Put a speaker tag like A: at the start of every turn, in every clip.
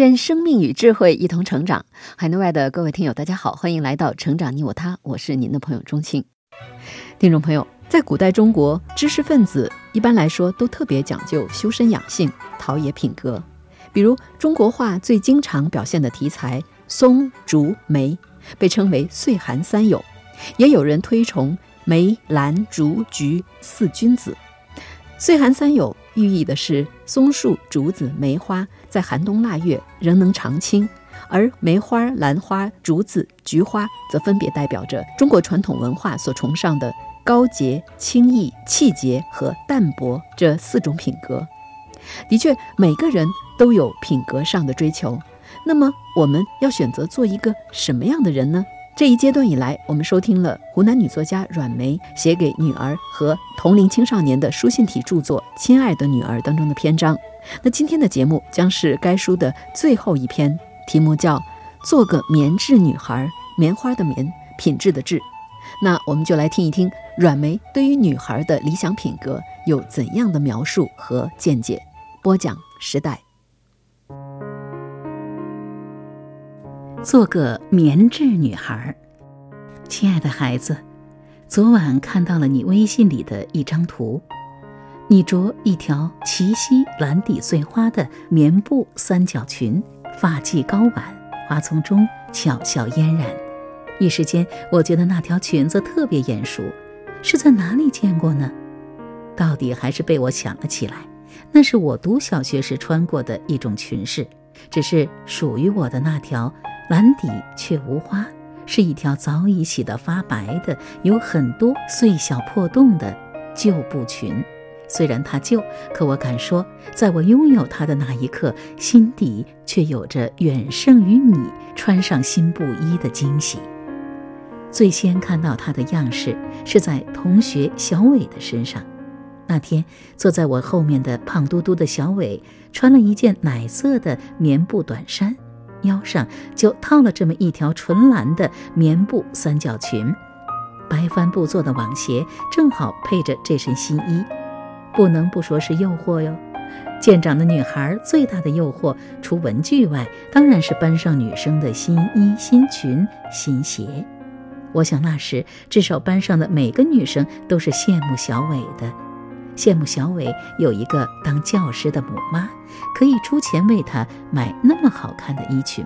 A: 愿生命与智慧一同成长。海内外的各位听友，大家好，欢迎来到《成长你我他》，我是您的朋友钟庆。听众朋友，在古代中国，知识分子一般来说都特别讲究修身养性、陶冶品格。比如，中国画最经常表现的题材松、竹、梅，被称为岁寒三友。也有人推崇梅、兰、竹、菊四君子。岁寒三友寓意的是松树、竹子、梅花在寒冬腊月仍能常青，而梅花、兰花、竹子、菊花则分别代表着中国传统文化所崇尚的高洁、清逸、气节和淡泊这四种品格。的确，每个人都有品格上的追求。那么，我们要选择做一个什么样的人呢？这一阶段以来，我们收听了湖南女作家阮梅写给女儿和同龄青少年的书信体著作《亲爱的女儿》当中的篇章。那今天的节目将是该书的最后一篇，题目叫《做个棉质女孩》，棉花的棉，品质的质。那我们就来听一听阮梅对于女孩的理想品格有怎样的描述和见解。播讲时代。
B: 做个棉质女孩，亲爱的孩子，昨晚看到了你微信里的一张图，你着一条齐膝蓝底碎花的棉布三角裙，发髻高挽，花丛中巧笑嫣然。一时间，我觉得那条裙子特别眼熟，是在哪里见过呢？到底还是被我想了起来，那是我读小学时穿过的一种裙式，只是属于我的那条。蓝底却无花，是一条早已洗得发白的、有很多碎小破洞的旧布裙。虽然它旧，可我敢说，在我拥有它的那一刻，心底却有着远胜于你穿上新布衣的惊喜。最先看到它的样式，是在同学小伟的身上。那天坐在我后面的胖嘟嘟的小伟，穿了一件奶色的棉布短衫。腰上就套了这么一条纯蓝的棉布三角裙，白帆布做的网鞋正好配着这身新衣，不能不说是诱惑哟。舰长的女孩最大的诱惑，除文具外，当然是班上女生的新衣、新裙、新鞋。我想那时至少班上的每个女生都是羡慕小伟的。羡慕小伟有一个当教师的母妈，可以出钱为他买那么好看的衣裙。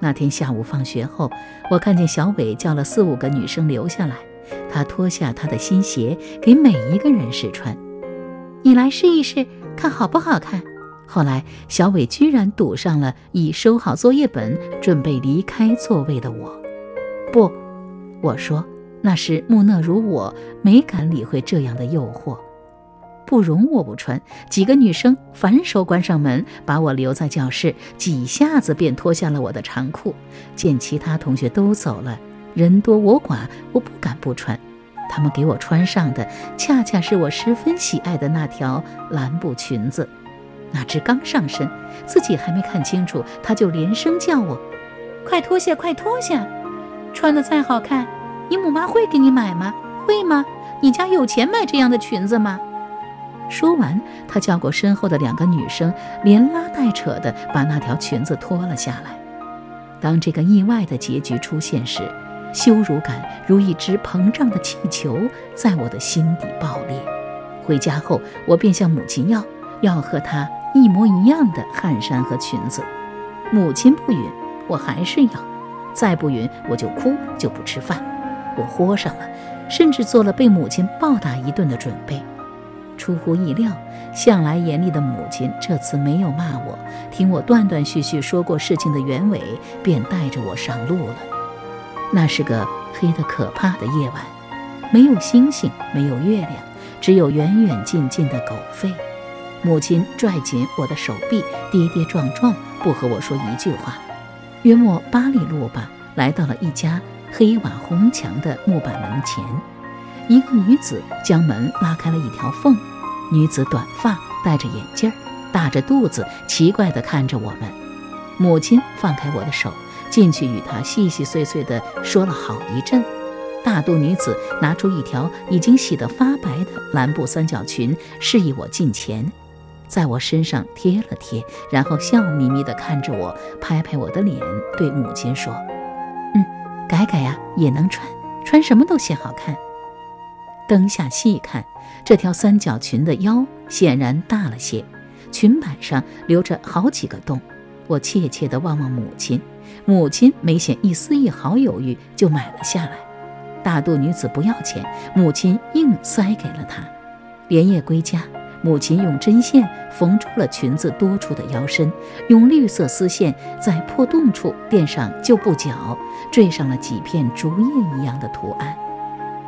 B: 那天下午放学后，我看见小伟叫了四五个女生留下来，他脱下他的新鞋给每一个人试穿。你来试一试，看好不好看。后来小伟居然堵上了已收好作业本准备离开座位的我。不，我说那时木讷如我，没敢理会这样的诱惑。不容我不穿，几个女生反手关上门，把我留在教室，几下子便脱下了我的长裤。见其他同学都走了，人多我寡，我不敢不穿。他们给我穿上的，恰恰是我十分喜爱的那条蓝布裙子。哪知刚上身，自己还没看清楚，他就连声叫我：“快脱下，快脱下！穿的再好看，你母妈会给你买吗？会吗？你家有钱买这样的裙子吗？”说完，他叫过身后的两个女生，连拉带扯的把那条裙子脱了下来。当这个意外的结局出现时，羞辱感如一只膨胀的气球在我的心底爆裂。回家后，我便向母亲要，要和她一模一样的汗衫和裙子。母亲不允，我还是要；再不允，我就哭，就不吃饭。我豁上了，甚至做了被母亲暴打一顿的准备。出乎意料，向来严厉的母亲这次没有骂我，听我断断续续说过事情的原委，便带着我上路了。那是个黑得可怕的夜晚，没有星星，没有月亮，只有远远近近的狗吠。母亲拽紧我的手臂，跌跌撞撞，不和我说一句话。约莫八里路吧，来到了一家黑瓦红墙的木板门前，一个女子将门拉开了一条缝。女子短发，戴着眼镜，大着肚子，奇怪地看着我们。母亲放开我的手，进去与她细细碎碎地说了好一阵。大肚女子拿出一条已经洗得发白的蓝布三角裙，示意我近前，在我身上贴了贴，然后笑眯眯地看着我，拍拍我的脸，对母亲说：“嗯，改改呀，也能穿，穿什么都显好看。”灯下细看，这条三角裙的腰显然大了些，裙摆上留着好几个洞。我怯怯地望望母亲，母亲没显一丝一毫犹豫，就买了下来。大肚女子不要钱，母亲硬塞给了她。连夜归家，母亲用针线缝住了裙子多处的腰身，用绿色丝线在破洞处垫上旧布角，缀上了几片竹叶一样的图案。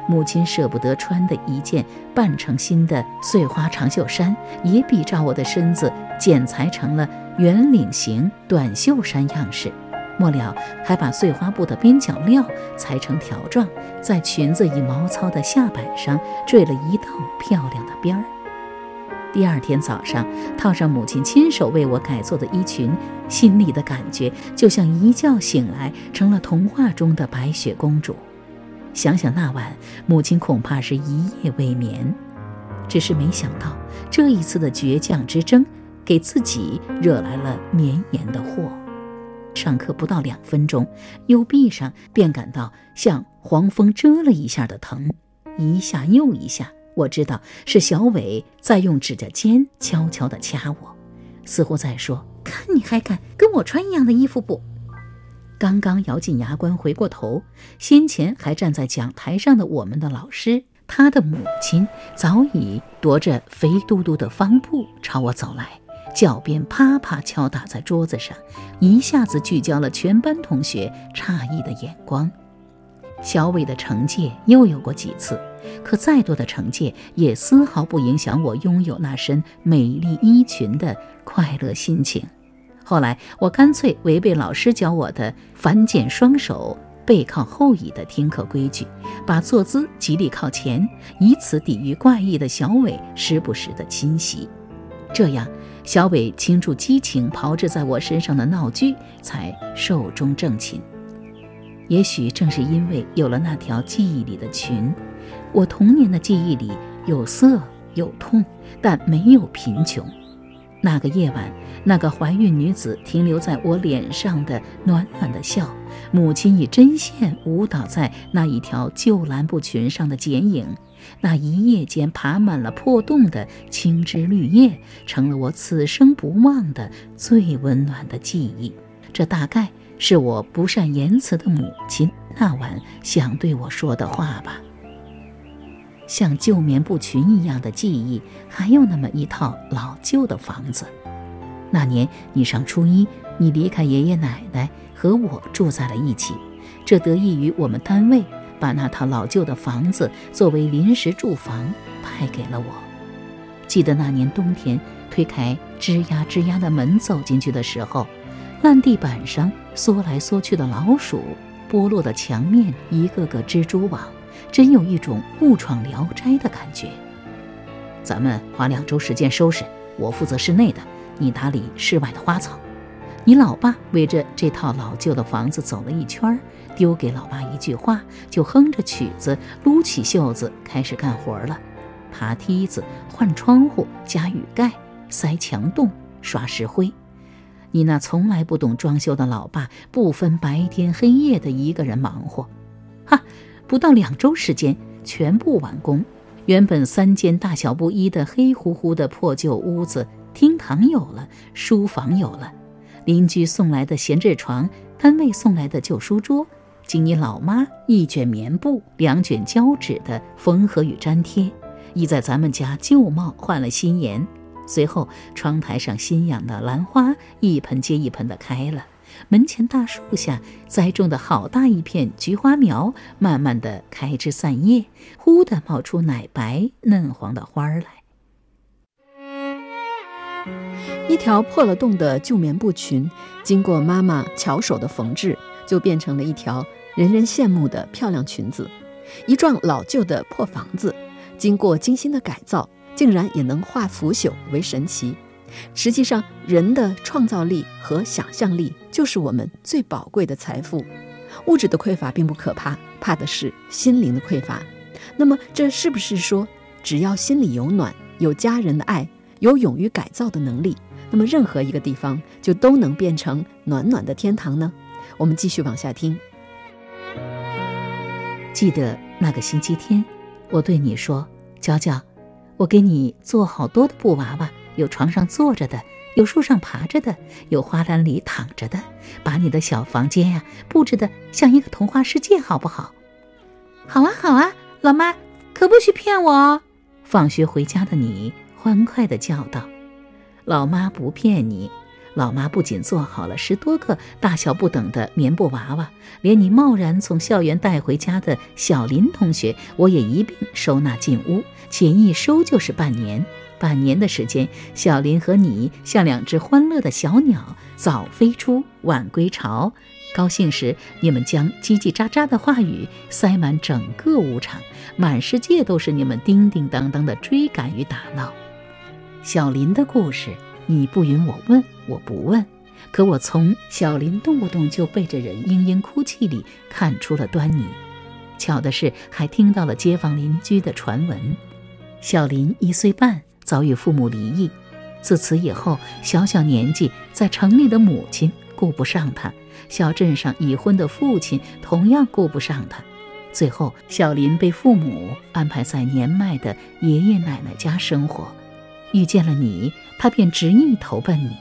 B: 母亲舍不得穿的一件半成新的碎花长袖衫，也比照我的身子剪裁成了圆领型短袖衫样式。末了，还把碎花布的边角料裁成条状，在裙子以毛糙的下摆上缀了一道漂亮的边儿。第二天早上，套上母亲亲手为我改做的衣裙，心里的感觉就像一觉醒来成了童话中的白雪公主。想想那晚，母亲恐怕是一夜未眠。只是没想到，这一次的倔强之争，给自己惹来了绵延的祸。上课不到两分钟，右臂上便感到像黄蜂蛰了一下的疼，一下又一下。我知道是小伟在用指甲尖悄悄地掐我，似乎在说：“看你还敢跟我穿一样的衣服不？”刚刚咬紧牙关回过头，先前还站在讲台上的我们的老师，他的母亲早已踱着肥嘟嘟的方步朝我走来。脚边啪啪敲打在桌子上，一下子聚焦了全班同学诧异的眼光。小伟的惩戒又有过几次，可再多的惩戒也丝毫不影响我拥有那身美丽衣裙的快乐心情。后来，我干脆违背老师教我的反剪双手、背靠后倚的听课规矩，把坐姿极力靠前，以此抵御怪异的小伟时不时的侵袭。这样。小伟倾注激情炮制在我身上的闹剧才寿终正寝。也许正是因为有了那条记忆里的裙，我童年的记忆里有色有痛，但没有贫穷。那个夜晚，那个怀孕女子停留在我脸上的暖暖的笑，母亲以针线舞蹈在那一条旧蓝布裙上的剪影。那一夜间爬满了破洞的青枝绿叶，成了我此生不忘的最温暖的记忆。这大概是我不善言辞的母亲那晚想对我说的话吧。像旧棉布裙一样的记忆，还有那么一套老旧的房子。那年你上初一，你离开爷爷奶奶，和我住在了一起。这得益于我们单位。把那套老旧的房子作为临时住房派给了我。记得那年冬天，推开吱呀吱呀的门走进去的时候，烂地板上缩来缩去的老鼠，剥落的墙面一个个蜘蛛网，真有一种误闯聊斋的感觉。咱们花两周时间收拾，我负责室内的，你打理室外的花草。你老爸围着这套老旧的房子走了一圈，丢给老爸一句话，就哼着曲子，撸起袖子开始干活了：爬梯子、换窗户、加雨盖、塞墙洞、刷石灰。你那从来不懂装修的老爸，不分白天黑夜的一个人忙活。哈，不到两周时间，全部完工。原本三间大小不一的黑乎乎的破旧屋子，厅堂有了，书房有了。邻居送来的闲置床，单位送来的旧书桌，经你老妈一卷棉布、两卷胶纸的缝合与粘贴，已在咱们家旧貌换了新颜。随后，窗台上新养的兰花一盆接一盆的开了，门前大树下栽种的好大一片菊花苗，慢慢的开枝散叶，忽的冒出奶白嫩黄的花儿来。
A: 一条破了洞的旧棉布裙，经过妈妈巧手的缝制，就变成了一条人人羡慕的漂亮裙子；一幢老旧的破房子，经过精心的改造，竟然也能化腐朽为神奇。实际上，人的创造力和想象力就是我们最宝贵的财富。物质的匮乏并不可怕，怕的是心灵的匮乏。那么，这是不是说，只要心里有暖，有家人的爱，有勇于改造的能力，那么任何一个地方就都能变成暖暖的天堂呢？我们继续往下听。
B: 记得那个星期天，我对你说：“娇娇，我给你做好多的布娃娃，有床上坐着的。”有树上爬着的，有花篮里躺着的，把你的小房间呀布置的像一个童话世界，好不好？好啊，好啊，老妈可不许骗我哦！放学回家的你欢快地叫道：“老妈不骗你，老妈不仅做好了十多个大小不等的棉布娃娃，连你贸然从校园带回家的小林同学，我也一并收纳进屋，且一收就是半年。”半年的时间，小林和你像两只欢乐的小鸟，早飞出，晚归巢。高兴时，你们将叽叽喳喳的话语塞满整个屋场，满世界都是你们叮叮当当的追赶与打闹。小林的故事，你不允我问，我不问，可我从小林动不动就背着人嘤嘤哭泣里看出了端倪。巧的是，还听到了街坊邻居的传闻：小林一岁半。早与父母离异，自此以后，小小年纪在城里的母亲顾不上他，小镇上已婚的父亲同样顾不上他。最后，小林被父母安排在年迈的爷爷奶奶家生活。遇见了你，他便执意投奔你。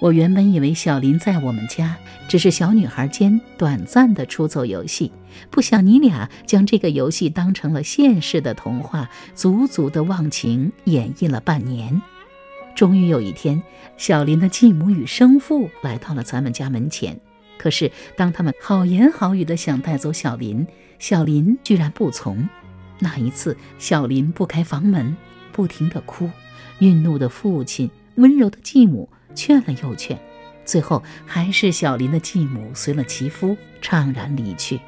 B: 我原本以为小林在我们家只是小女孩间短暂的出走游戏，不想你俩将这个游戏当成了现实的童话，足足的忘情演绎了半年。终于有一天，小林的继母与生父来到了咱们家门前，可是当他们好言好语的想带走小林，小林居然不从。那一次，小林不开房门，不停的哭，愠怒的父亲，温柔的继母。劝了又劝，最后还是小林的继母随了其夫怅然离去。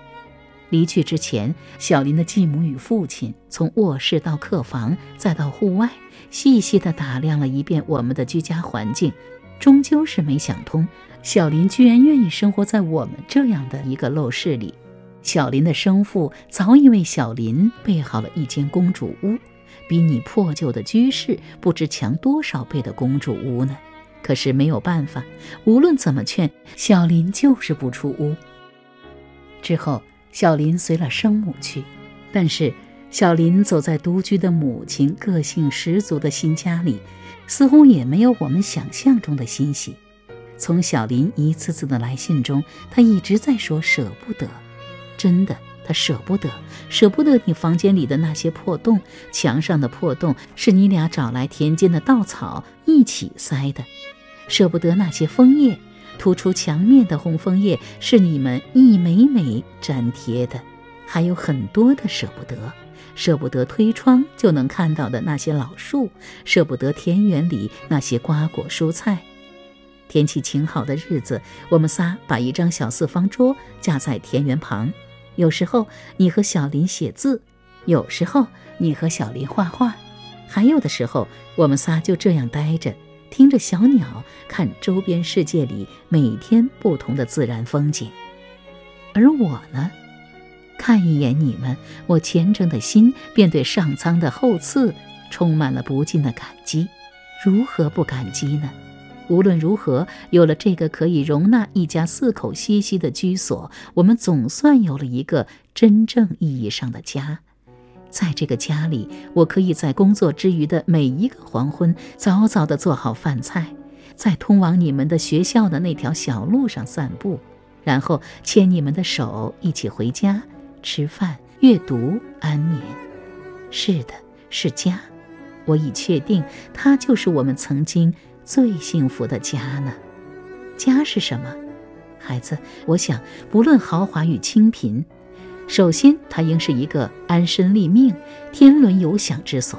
B: 离去之前，小林的继母与父亲从卧室到客房，再到户外，细细地打量了一遍我们的居家环境，终究是没想通，小林居然愿意生活在我们这样的一个陋室里。小林的生父早已为小林备好了一间公主屋，比你破旧的居室不知强多少倍的公主屋呢。可是没有办法，无论怎么劝，小林就是不出屋。之后，小林随了生母去，但是小林走在独居的母亲个性十足的新家里，似乎也没有我们想象中的欣喜。从小林一次次的来信中，他一直在说舍不得，真的，他舍不得，舍不得你房间里的那些破洞，墙上的破洞是你俩找来田间的稻草一起塞的。舍不得那些枫叶，突出墙面的红枫叶是你们一枚枚粘贴的，还有很多的舍不得，舍不得推窗就能看到的那些老树，舍不得田园里那些瓜果蔬菜。天气晴好的日子，我们仨把一张小四方桌架在田园旁，有时候你和小林写字，有时候你和小林画画，还有的时候我们仨就这样待着。听着小鸟，看周边世界里每天不同的自然风景，而我呢，看一眼你们，我虔诚的心便对上苍的厚赐充满了不尽的感激。如何不感激呢？无论如何，有了这个可以容纳一家四口栖息的居所，我们总算有了一个真正意义上的家。在这个家里，我可以在工作之余的每一个黄昏，早早地做好饭菜，在通往你们的学校的那条小路上散步，然后牵你们的手一起回家吃饭、阅读、安眠。是的，是家。我已确定，它就是我们曾经最幸福的家呢。家是什么，孩子？我想，不论豪华与清贫。首先，它应是一个安身立命、天伦有享之所。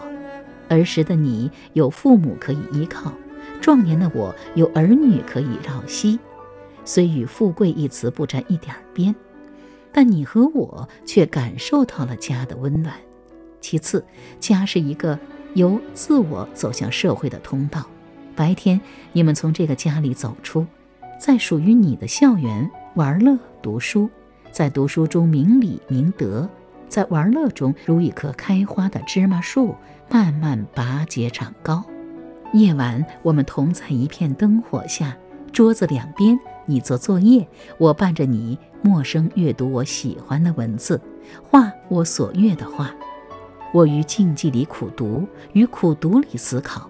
B: 儿时的你有父母可以依靠，壮年的我有儿女可以绕膝，虽与富贵一词不沾一点边，但你和我却感受到了家的温暖。其次，家是一个由自我走向社会的通道。白天，你们从这个家里走出，在属于你的校园玩乐、读书，在读书中明理明德，在玩乐中如一棵开花的芝麻树，慢慢拔节长高。夜晚，我们同在一片灯火下，桌子两边，你做作业，我伴着你陌生阅读我喜欢的文字，画我所阅的画。我于静寂里苦读，于苦读里思考。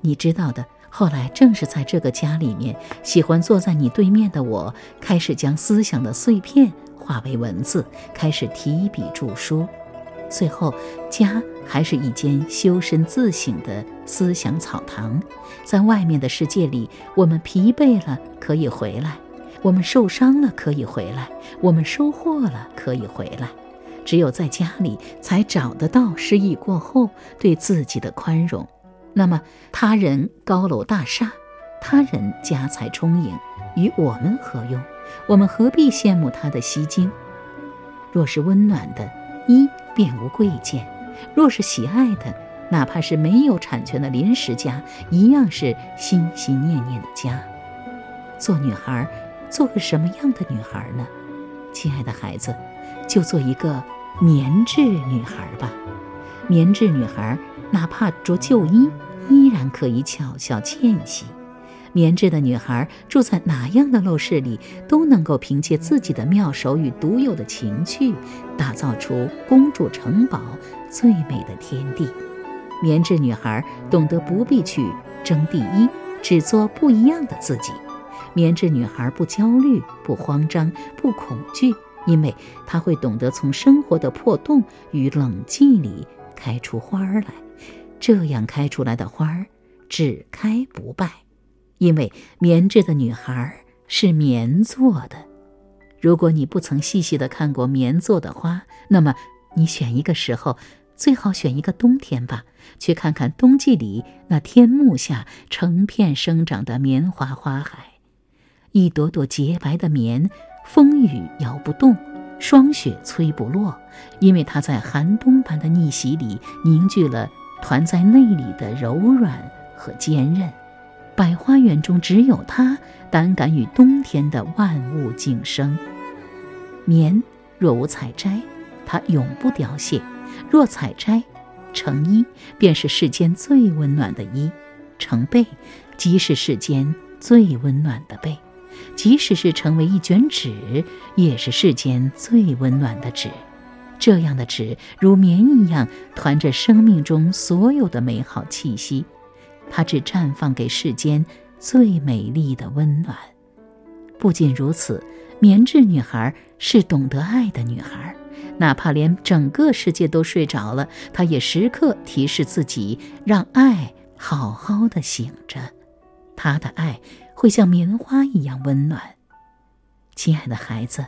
B: 你知道的。后来，正是在这个家里面，喜欢坐在你对面的我，开始将思想的碎片化为文字，开始提笔著书。最后，家还是一间修身自省的思想草堂。在外面的世界里，我们疲惫了可以回来，我们受伤了可以回来，我们收获了可以回来。只有在家里，才找得到失意过后对自己的宽容。那么，他人高楼大厦，他人家财充盈，与我们何用？我们何必羡慕他的吸睛？若是温暖的，一便无贵贱；若是喜爱的，哪怕是没有产权的临时家，一样是心心念念的家。做女孩，做个什么样的女孩呢？亲爱的孩子，就做一个棉质女孩吧。棉质女孩，哪怕着旧衣。依然可以巧笑倩兮。棉质的女孩住在哪样的陋室里，都能够凭借自己的妙手与独有的情趣，打造出公主城堡最美的天地。棉质女孩懂得不必去争第一，只做不一样的自己。棉质女孩不焦虑、不慌张、不恐惧，因为她会懂得从生活的破洞与冷寂里开出花儿来。这样开出来的花儿，只开不败，因为棉质的女孩是棉做的。如果你不曾细细的看过棉做的花，那么你选一个时候，最好选一个冬天吧，去看看冬季里那天幕下成片生长的棉花花海，一朵朵洁白的棉，风雨摇不动，霜雪催不落，因为它在寒冬般的逆袭里凝聚了。团在内里的柔软和坚韧，百花园中只有它胆敢与冬天的万物竞争。棉若无采摘，它永不凋谢；若采摘，成衣便是世间最温暖的衣；成被，即是世间最温暖的被；即使是成为一卷纸，也是世间最温暖的纸。这样的纸如棉一样，团着生命中所有的美好气息，它只绽放给世间最美丽的温暖。不仅如此，棉质女孩是懂得爱的女孩，哪怕连整个世界都睡着了，她也时刻提示自己，让爱好好的醒着。她的爱会像棉花一样温暖。亲爱的孩子，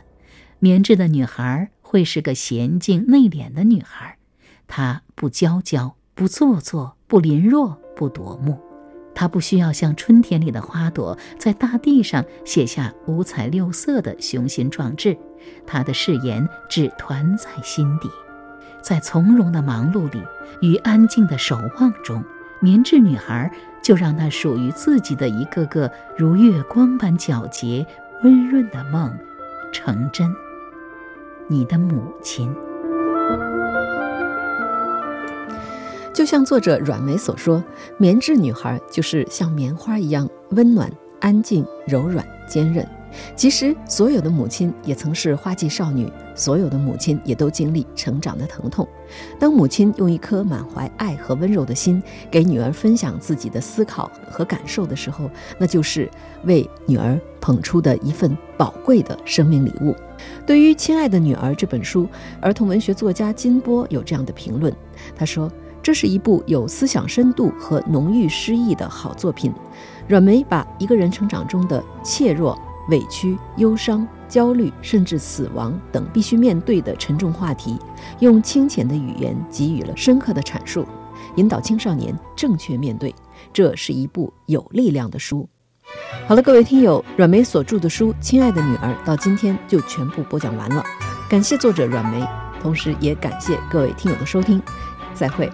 B: 棉质的女孩。会是个娴静内敛的女孩，她不娇娇，不做作，不凌弱，不夺目。她不需要像春天里的花朵，在大地上写下五彩六色的雄心壮志。她的誓言只团在心底，在从容的忙碌里与安静的守望中，棉质女孩就让那属于自己的一个个如月光般皎洁、温润的梦成真。你的母亲，
A: 就像作者阮梅所说，棉质女孩就是像棉花一样温暖、安静、柔软、坚韧。其实，所有的母亲也曾是花季少女，所有的母亲也都经历成长的疼痛。当母亲用一颗满怀爱和温柔的心给女儿分享自己的思考和感受的时候，那就是为女儿捧出的一份宝贵的生命礼物。对于《亲爱的女儿》这本书，儿童文学作家金波有这样的评论：他说，这是一部有思想深度和浓郁诗意的好作品。阮梅把一个人成长中的怯弱。委屈、忧伤、焦虑，甚至死亡等必须面对的沉重话题，用清浅的语言给予了深刻的阐述，引导青少年正确面对，这是一部有力量的书。好了，各位听友，阮梅所著的书《亲爱的女儿》到今天就全部播讲完了。感谢作者阮梅，同时也感谢各位听友的收听，再会。